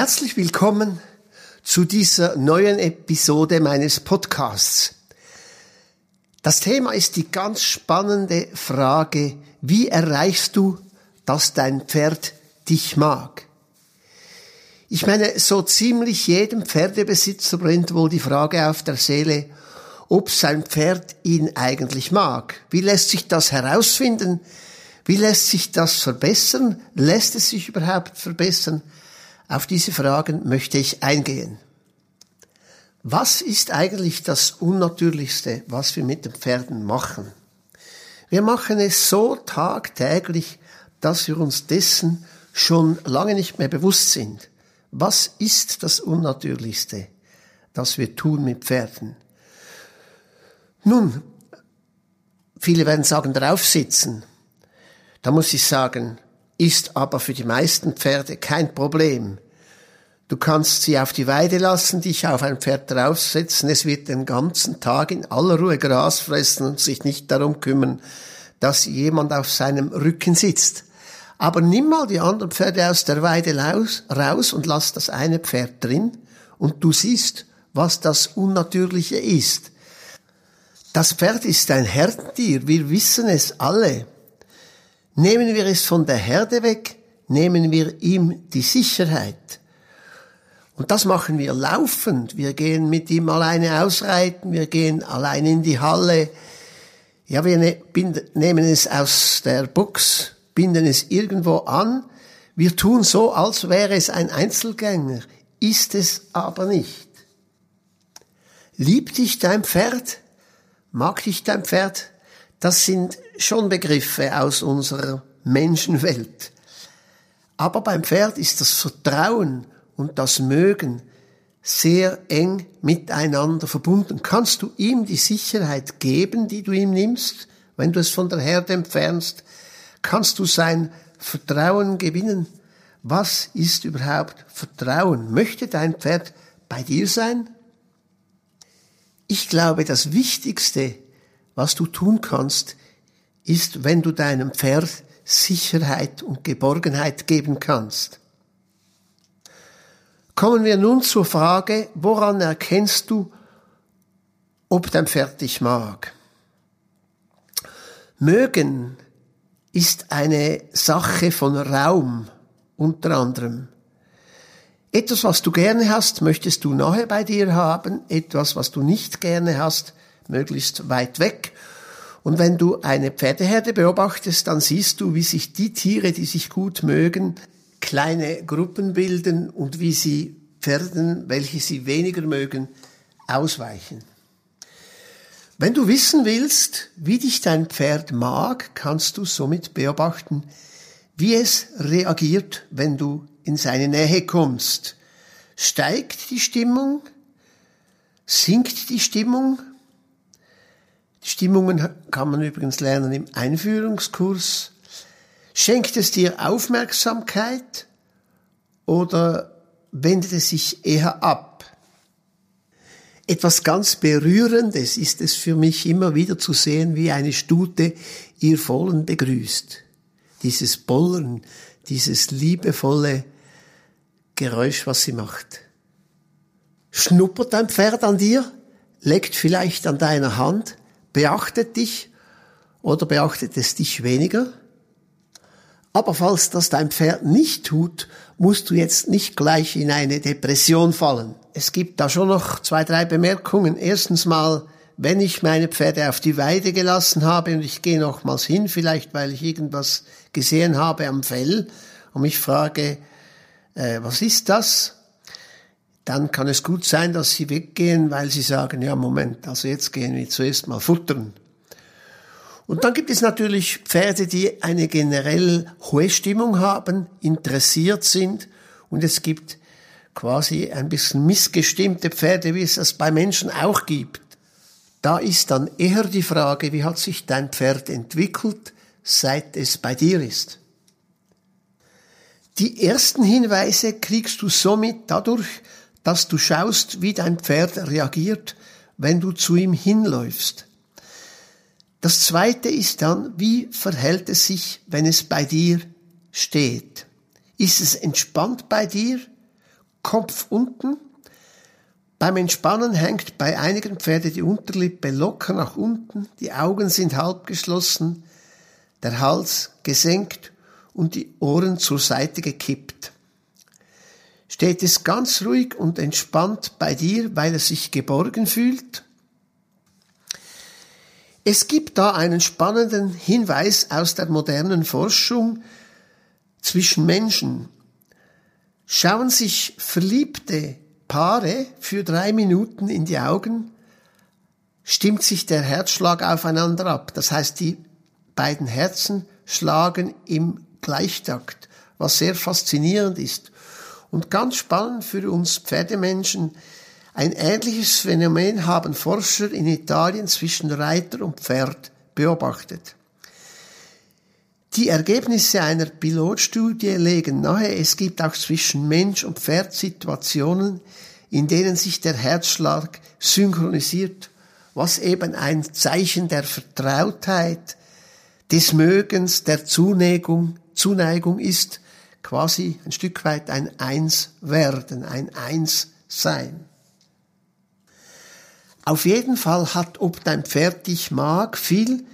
Herzlich willkommen zu dieser neuen Episode meines Podcasts. Das Thema ist die ganz spannende Frage, wie erreichst du, dass dein Pferd dich mag? Ich meine, so ziemlich jedem Pferdebesitzer brennt wohl die Frage auf der Seele, ob sein Pferd ihn eigentlich mag. Wie lässt sich das herausfinden? Wie lässt sich das verbessern? Lässt es sich überhaupt verbessern? Auf diese Fragen möchte ich eingehen. Was ist eigentlich das Unnatürlichste, was wir mit den Pferden machen? Wir machen es so tagtäglich, dass wir uns dessen schon lange nicht mehr bewusst sind. Was ist das Unnatürlichste, das wir tun mit Pferden? Nun, viele werden sagen, draufsitzen. Da muss ich sagen, ist aber für die meisten Pferde kein Problem. Du kannst sie auf die Weide lassen, dich auf ein Pferd draufsetzen, es wird den ganzen Tag in aller Ruhe Gras fressen und sich nicht darum kümmern, dass jemand auf seinem Rücken sitzt. Aber nimm mal die anderen Pferde aus der Weide raus und lass das eine Pferd drin und du siehst, was das Unnatürliche ist. Das Pferd ist ein Herdentier, wir wissen es alle. Nehmen wir es von der Herde weg, nehmen wir ihm die Sicherheit. Und das machen wir laufend. Wir gehen mit ihm alleine ausreiten, wir gehen alleine in die Halle. Ja, wir ne-, nehmen es aus der Box, binden es irgendwo an. Wir tun so, als wäre es ein Einzelgänger, ist es aber nicht. Liebt dich dein Pferd? Mag dich dein Pferd? Das sind schon Begriffe aus unserer Menschenwelt. Aber beim Pferd ist das Vertrauen und das Mögen sehr eng miteinander verbunden. Kannst du ihm die Sicherheit geben, die du ihm nimmst, wenn du es von der Herde entfernst? Kannst du sein Vertrauen gewinnen? Was ist überhaupt Vertrauen? Möchte dein Pferd bei dir sein? Ich glaube, das Wichtigste was du tun kannst, ist, wenn du deinem Pferd Sicherheit und Geborgenheit geben kannst. Kommen wir nun zur Frage, woran erkennst du, ob dein Pferd dich mag? Mögen ist eine Sache von Raum unter anderem. Etwas, was du gerne hast, möchtest du nahe bei dir haben, etwas, was du nicht gerne hast, möglichst weit weg. Und wenn du eine Pferdeherde beobachtest, dann siehst du, wie sich die Tiere, die sich gut mögen, kleine Gruppen bilden und wie sie Pferden, welche sie weniger mögen, ausweichen. Wenn du wissen willst, wie dich dein Pferd mag, kannst du somit beobachten, wie es reagiert, wenn du in seine Nähe kommst. Steigt die Stimmung? Sinkt die Stimmung? Die Stimmungen kann man übrigens lernen im Einführungskurs. Schenkt es dir Aufmerksamkeit oder wendet es sich eher ab? Etwas ganz Berührendes ist es für mich immer wieder zu sehen, wie eine Stute ihr Vollen begrüßt. Dieses Bollern, dieses liebevolle Geräusch, was sie macht. Schnuppert dein Pferd an dir, leckt vielleicht an deiner Hand, beachtet dich oder beachtet es dich weniger. Aber falls das dein Pferd nicht tut, musst du jetzt nicht gleich in eine Depression fallen. Es gibt da schon noch zwei, drei Bemerkungen. Erstens mal, wenn ich meine Pferde auf die Weide gelassen habe und ich gehe nochmals hin, vielleicht weil ich irgendwas gesehen habe am Fell und mich frage, äh, was ist das? Dann kann es gut sein, dass sie weggehen, weil sie sagen, ja, Moment, also jetzt gehen wir zuerst mal futtern. Und dann gibt es natürlich Pferde, die eine generell hohe Stimmung haben, interessiert sind und es gibt quasi ein bisschen missgestimmte Pferde, wie es das bei Menschen auch gibt. Da ist dann eher die Frage, wie hat sich dein Pferd entwickelt, seit es bei dir ist. Die ersten Hinweise kriegst du somit dadurch, dass du schaust, wie dein Pferd reagiert, wenn du zu ihm hinläufst. Das zweite ist dann, wie verhält es sich, wenn es bei dir steht? Ist es entspannt bei dir? Kopf unten. Beim Entspannen hängt bei einigen Pferden die Unterlippe locker nach unten, die Augen sind halb geschlossen, der Hals gesenkt und die Ohren zur Seite gekippt. Steht es ganz ruhig und entspannt bei dir, weil es sich geborgen fühlt? Es gibt da einen spannenden Hinweis aus der modernen Forschung zwischen Menschen. Schauen sich verliebte Paare für drei Minuten in die Augen, stimmt sich der Herzschlag aufeinander ab. Das heißt, die beiden Herzen schlagen im Gleichtakt, was sehr faszinierend ist. Und ganz spannend für uns Pferdemenschen, ein ähnliches Phänomen haben Forscher in Italien zwischen Reiter und Pferd beobachtet. Die Ergebnisse einer Pilotstudie legen nahe, es gibt auch zwischen Mensch und Pferd Situationen, in denen sich der Herzschlag synchronisiert, was eben ein Zeichen der Vertrautheit, des Mögens, der Zuneigung, Zuneigung ist, quasi ein Stück weit ein Einswerden, ein Einssein. Auf jeden Fall hat, ob dein Pferd dich mag, viel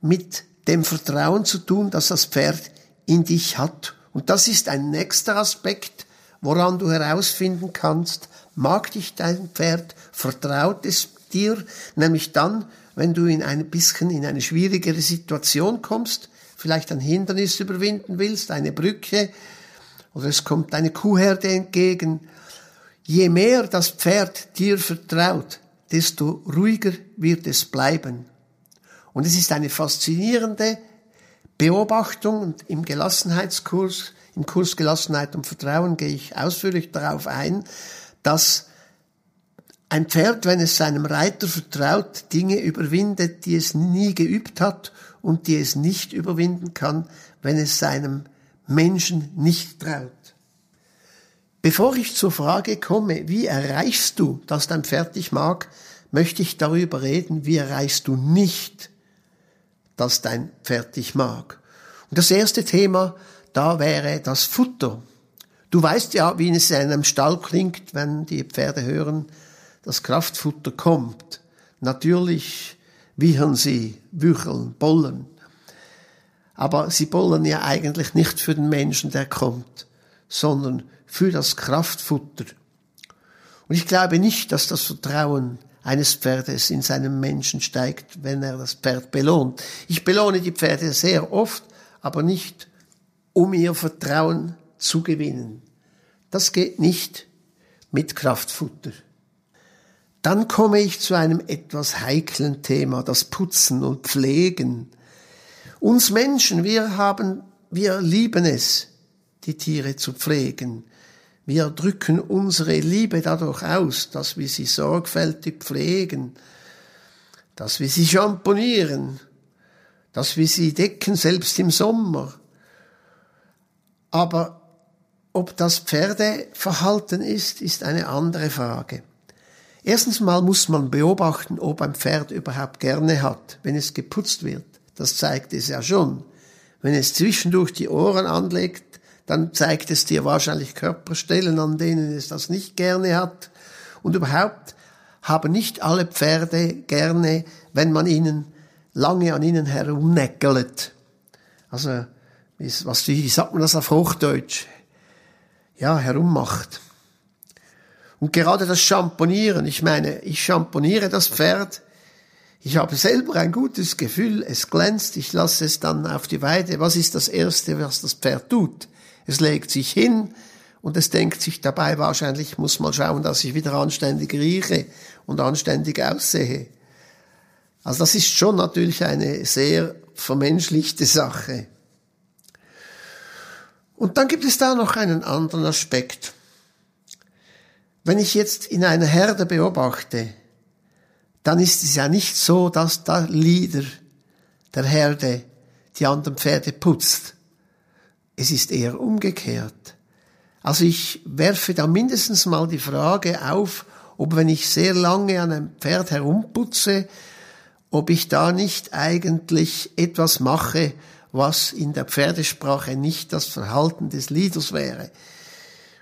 mit dem Vertrauen zu tun, dass das Pferd in dich hat. Und das ist ein nächster Aspekt, woran du herausfinden kannst, mag dich dein Pferd, vertraut es dir, nämlich dann, wenn du in ein bisschen in eine schwierigere Situation kommst, vielleicht ein Hindernis überwinden willst, eine Brücke, oder es kommt eine Kuhherde entgegen. Je mehr das Pferd dir vertraut, desto ruhiger wird es bleiben. Und es ist eine faszinierende Beobachtung und im Gelassenheitskurs, im Kurs Gelassenheit und Vertrauen gehe ich ausführlich darauf ein, dass ein Pferd, wenn es seinem Reiter vertraut, Dinge überwindet, die es nie geübt hat und die es nicht überwinden kann, wenn es seinem Menschen nicht traut. Bevor ich zur Frage komme, wie erreichst du, dass dein Pferd dich mag, möchte ich darüber reden, wie erreichst du nicht, dass dein Pferd dich mag. Und das erste Thema, da wäre das Futter. Du weißt ja, wie es in einem Stall klingt, wenn die Pferde hören, das Kraftfutter kommt. Natürlich wiehern sie, wücheln, bollen. Aber sie bollen ja eigentlich nicht für den Menschen, der kommt, sondern für das Kraftfutter. Und ich glaube nicht, dass das Vertrauen eines Pferdes in seinem Menschen steigt, wenn er das Pferd belohnt. Ich belohne die Pferde sehr oft, aber nicht, um ihr Vertrauen zu gewinnen. Das geht nicht mit Kraftfutter. Dann komme ich zu einem etwas heiklen Thema, das Putzen und Pflegen. Uns Menschen, wir haben, wir lieben es, die Tiere zu pflegen. Wir drücken unsere Liebe dadurch aus, dass wir sie sorgfältig pflegen, dass wir sie champonieren, dass wir sie decken, selbst im Sommer. Aber ob das Pferdeverhalten ist, ist eine andere Frage. Erstens mal muss man beobachten, ob ein Pferd überhaupt gerne hat, wenn es geputzt wird. Das zeigt es ja schon. Wenn es zwischendurch die Ohren anlegt, dann zeigt es dir wahrscheinlich Körperstellen, an denen es das nicht gerne hat. Und überhaupt haben nicht alle Pferde gerne, wenn man ihnen lange an ihnen herumneckelt. Also, was, wie sagt man das auf Hochdeutsch? Ja, herummacht. Und gerade das Champonieren, ich meine, ich champoniere das Pferd, ich habe selber ein gutes Gefühl, es glänzt, ich lasse es dann auf die Weide. Was ist das Erste, was das Pferd tut? Es legt sich hin und es denkt sich dabei wahrscheinlich, muss mal schauen, dass ich wieder anständig rieche und anständig aussehe. Also das ist schon natürlich eine sehr vermenschlichte Sache. Und dann gibt es da noch einen anderen Aspekt. Wenn ich jetzt in einer Herde beobachte, dann ist es ja nicht so, dass der Leader der Herde die anderen Pferde putzt. Es ist eher umgekehrt. Also ich werfe da mindestens mal die Frage auf, ob wenn ich sehr lange an einem Pferd herumputze, ob ich da nicht eigentlich etwas mache, was in der Pferdesprache nicht das Verhalten des Leaders wäre.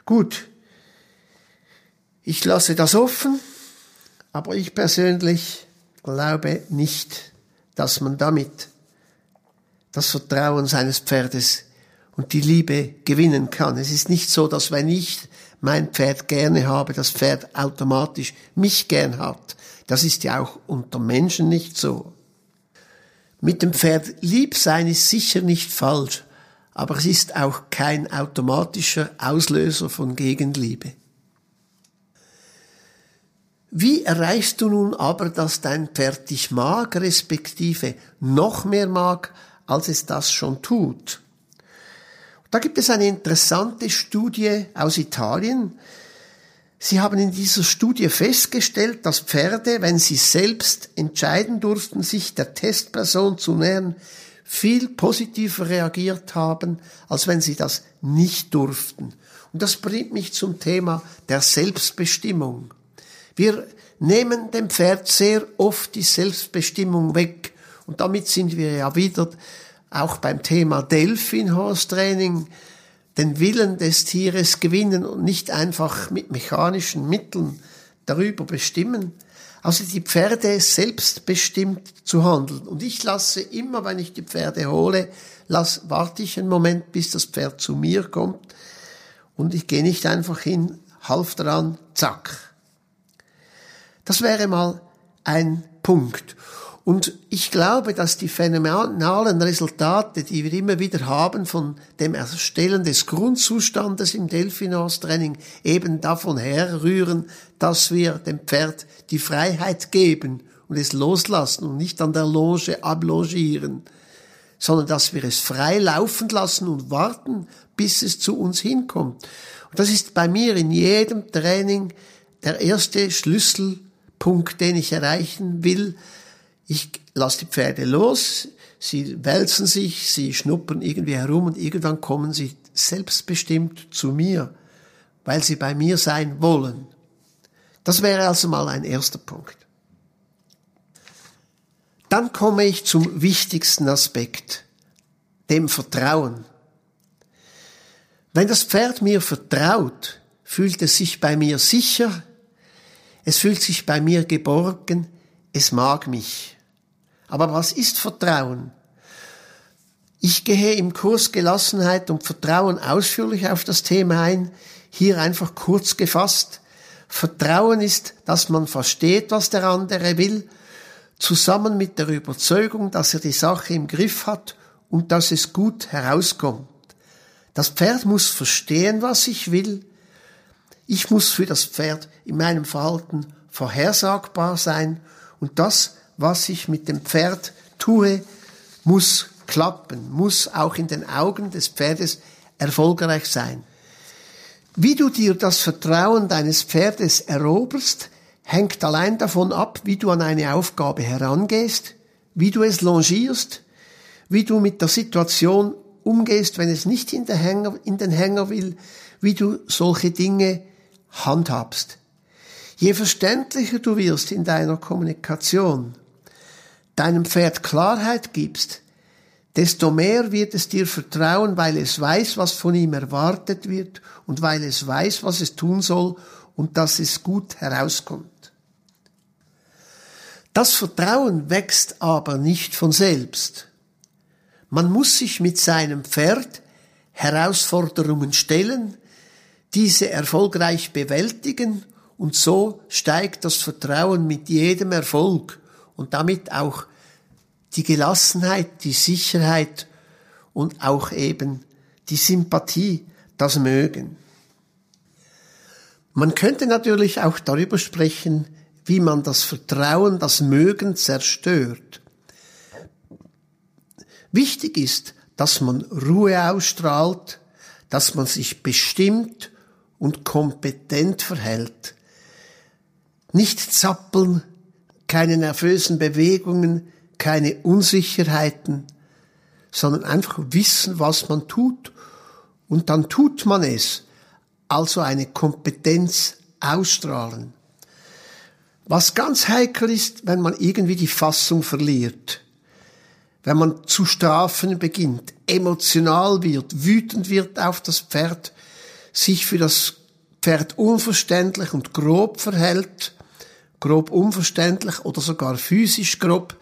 Gut, Ich lasse das offen, aber ich persönlich glaube nicht, dass man damit das Vertrauen seines Pferdes und die Liebe gewinnen kann. Es ist nicht so, dass wenn ich mein Pferd gerne habe, das Pferd automatisch mich gern hat. Das ist ja auch unter Menschen nicht so. Mit dem Pferd lieb sein ist sicher nicht falsch, aber es ist auch kein automatischer Auslöser von Gegenliebe. Wie erreichst du nun aber, dass dein Pferd dich mag, respektive noch mehr mag, als es das schon tut? Da gibt es eine interessante Studie aus Italien. Sie haben in dieser Studie festgestellt, dass Pferde, wenn sie selbst entscheiden durften, sich der Testperson zu nähern, viel positiver reagiert haben, als wenn sie das nicht durften. Und das bringt mich zum Thema der Selbstbestimmung. Wir nehmen dem Pferd sehr oft die Selbstbestimmung weg. Und damit sind wir ja wieder auch beim Thema Delfin Horse Training, den Willen des Tieres gewinnen und nicht einfach mit mechanischen Mitteln darüber bestimmen. Also die Pferde selbstbestimmt zu handeln. Und ich lasse immer, wenn ich die Pferde hole, lass, warte ich einen Moment, bis das Pferd zu mir kommt. Und ich gehe nicht einfach hin, half dran, zack. Das wäre mal ein Punkt. Und ich glaube, dass die phänomenalen Resultate, die wir immer wieder haben von dem Erstellen des Grundzustandes im Delfinors-Training, eben davon herrühren, dass wir dem Pferd die Freiheit geben und es loslassen und nicht an der Loge ablogieren, sondern dass wir es frei laufen lassen und warten, bis es zu uns hinkommt. Und das ist bei mir in jedem Training der erste Schlüssel Punkt, den ich erreichen will. Ich lasse die Pferde los, sie wälzen sich, sie schnuppern irgendwie herum und irgendwann kommen sie selbstbestimmt zu mir, weil sie bei mir sein wollen. Das wäre also mal ein erster Punkt. Dann komme ich zum wichtigsten Aspekt, dem Vertrauen. Wenn das Pferd mir vertraut, fühlt es sich bei mir sicher, es fühlt sich bei mir geborgen, es mag mich. Aber was ist Vertrauen? Ich gehe im Kurs Gelassenheit und Vertrauen ausführlich auf das Thema ein, hier einfach kurz gefasst. Vertrauen ist, dass man versteht, was der andere will, zusammen mit der Überzeugung, dass er die Sache im Griff hat und dass es gut herauskommt. Das Pferd muss verstehen, was ich will, ich muss für das Pferd in meinem Verhalten vorhersagbar sein und das, was ich mit dem Pferd tue, muss klappen, muss auch in den Augen des Pferdes erfolgreich sein. Wie du dir das Vertrauen deines Pferdes eroberst, hängt allein davon ab, wie du an eine Aufgabe herangehst, wie du es longierst, wie du mit der Situation umgehst, wenn es nicht in den Hänger, in den Hänger will, wie du solche Dinge handhabst. Je verständlicher du wirst in deiner Kommunikation, deinem Pferd Klarheit gibst, desto mehr wird es dir vertrauen, weil es weiß, was von ihm erwartet wird und weil es weiß, was es tun soll und dass es gut herauskommt. Das Vertrauen wächst aber nicht von selbst. Man muss sich mit seinem Pferd Herausforderungen stellen, diese erfolgreich bewältigen und so steigt das Vertrauen mit jedem Erfolg und damit auch die Gelassenheit, die Sicherheit und auch eben die Sympathie, das Mögen. Man könnte natürlich auch darüber sprechen, wie man das Vertrauen, das Mögen zerstört. Wichtig ist, dass man Ruhe ausstrahlt, dass man sich bestimmt und kompetent verhält. Nicht zappeln, keine nervösen Bewegungen, keine Unsicherheiten, sondern einfach wissen, was man tut und dann tut man es. Also eine Kompetenz ausstrahlen. Was ganz heikel ist, wenn man irgendwie die Fassung verliert. Wenn man zu strafen beginnt, emotional wird, wütend wird auf das Pferd, sich für das Pferd unverständlich und grob verhält, grob unverständlich oder sogar physisch grob,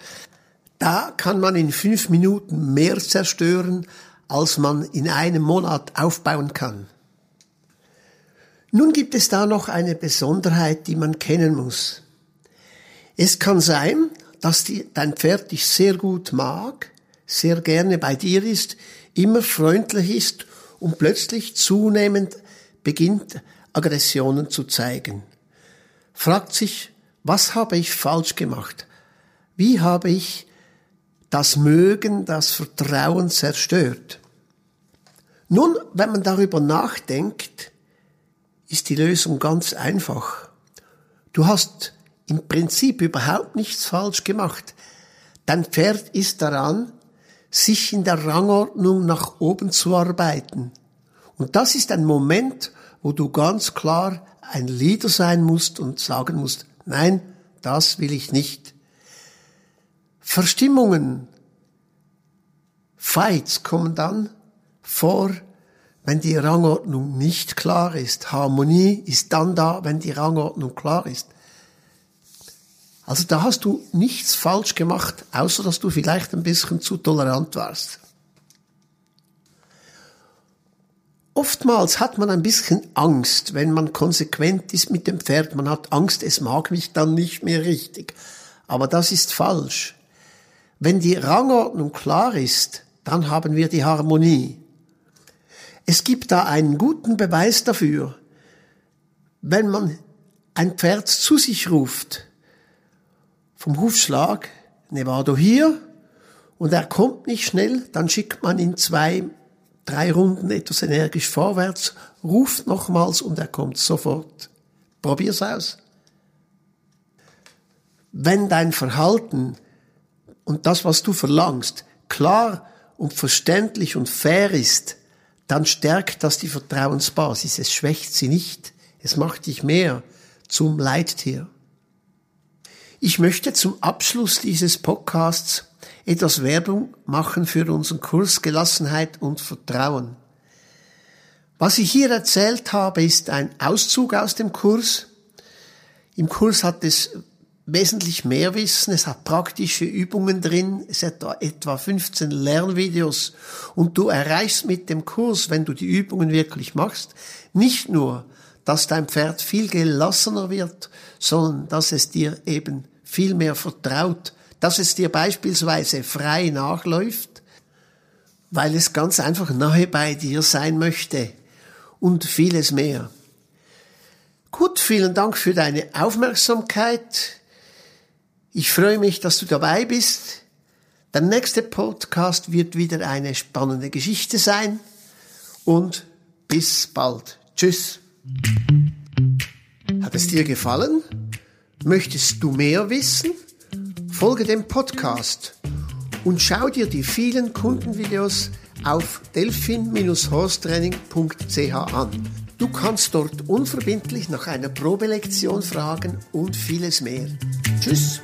da kann man in fünf Minuten mehr zerstören, als man in einem Monat aufbauen kann. Nun gibt es da noch eine Besonderheit, die man kennen muss. Es kann sein, dass die, dein Pferd dich sehr gut mag, sehr gerne bei dir ist, immer freundlich ist und plötzlich zunehmend beginnt Aggressionen zu zeigen. Fragt sich, was habe ich falsch gemacht? Wie habe ich das Mögen, das Vertrauen zerstört? Nun, wenn man darüber nachdenkt, ist die Lösung ganz einfach. Du hast im Prinzip überhaupt nichts falsch gemacht. Dein Pferd ist daran, sich in der Rangordnung nach oben zu arbeiten. Und das ist ein Moment, wo du ganz klar ein Leader sein musst und sagen musst, nein, das will ich nicht. Verstimmungen, Fights kommen dann vor, wenn die Rangordnung nicht klar ist. Harmonie ist dann da, wenn die Rangordnung klar ist. Also da hast du nichts falsch gemacht, außer dass du vielleicht ein bisschen zu tolerant warst. Oftmals hat man ein bisschen Angst, wenn man konsequent ist mit dem Pferd. Man hat Angst, es mag mich dann nicht mehr richtig. Aber das ist falsch. Wenn die Rangordnung klar ist, dann haben wir die Harmonie. Es gibt da einen guten Beweis dafür. Wenn man ein Pferd zu sich ruft, vom Hufschlag, ne war du hier, und er kommt nicht schnell, dann schickt man ihn zwei drei Runden etwas energisch vorwärts, ruft nochmals und er kommt sofort. Probier's aus. Wenn dein Verhalten und das, was du verlangst, klar und verständlich und fair ist, dann stärkt das die Vertrauensbasis. Es schwächt sie nicht. Es macht dich mehr zum Leittier. Ich möchte zum Abschluss dieses Podcasts etwas Werbung machen für unseren Kurs Gelassenheit und Vertrauen. Was ich hier erzählt habe, ist ein Auszug aus dem Kurs. Im Kurs hat es wesentlich mehr Wissen, es hat praktische Übungen drin, es hat etwa 15 Lernvideos und du erreichst mit dem Kurs, wenn du die Übungen wirklich machst, nicht nur, dass dein Pferd viel gelassener wird, sondern dass es dir eben viel mehr vertraut, dass es dir beispielsweise frei nachläuft, weil es ganz einfach nahe bei dir sein möchte und vieles mehr. Gut, vielen Dank für deine Aufmerksamkeit. Ich freue mich, dass du dabei bist. Der nächste Podcast wird wieder eine spannende Geschichte sein und bis bald. Tschüss. Hat es dir gefallen? Möchtest du mehr wissen? Folge dem Podcast und schau dir die vielen Kundenvideos auf delphin-horstraining.ch an. Du kannst dort unverbindlich nach einer Probelektion fragen und vieles mehr. Tschüss!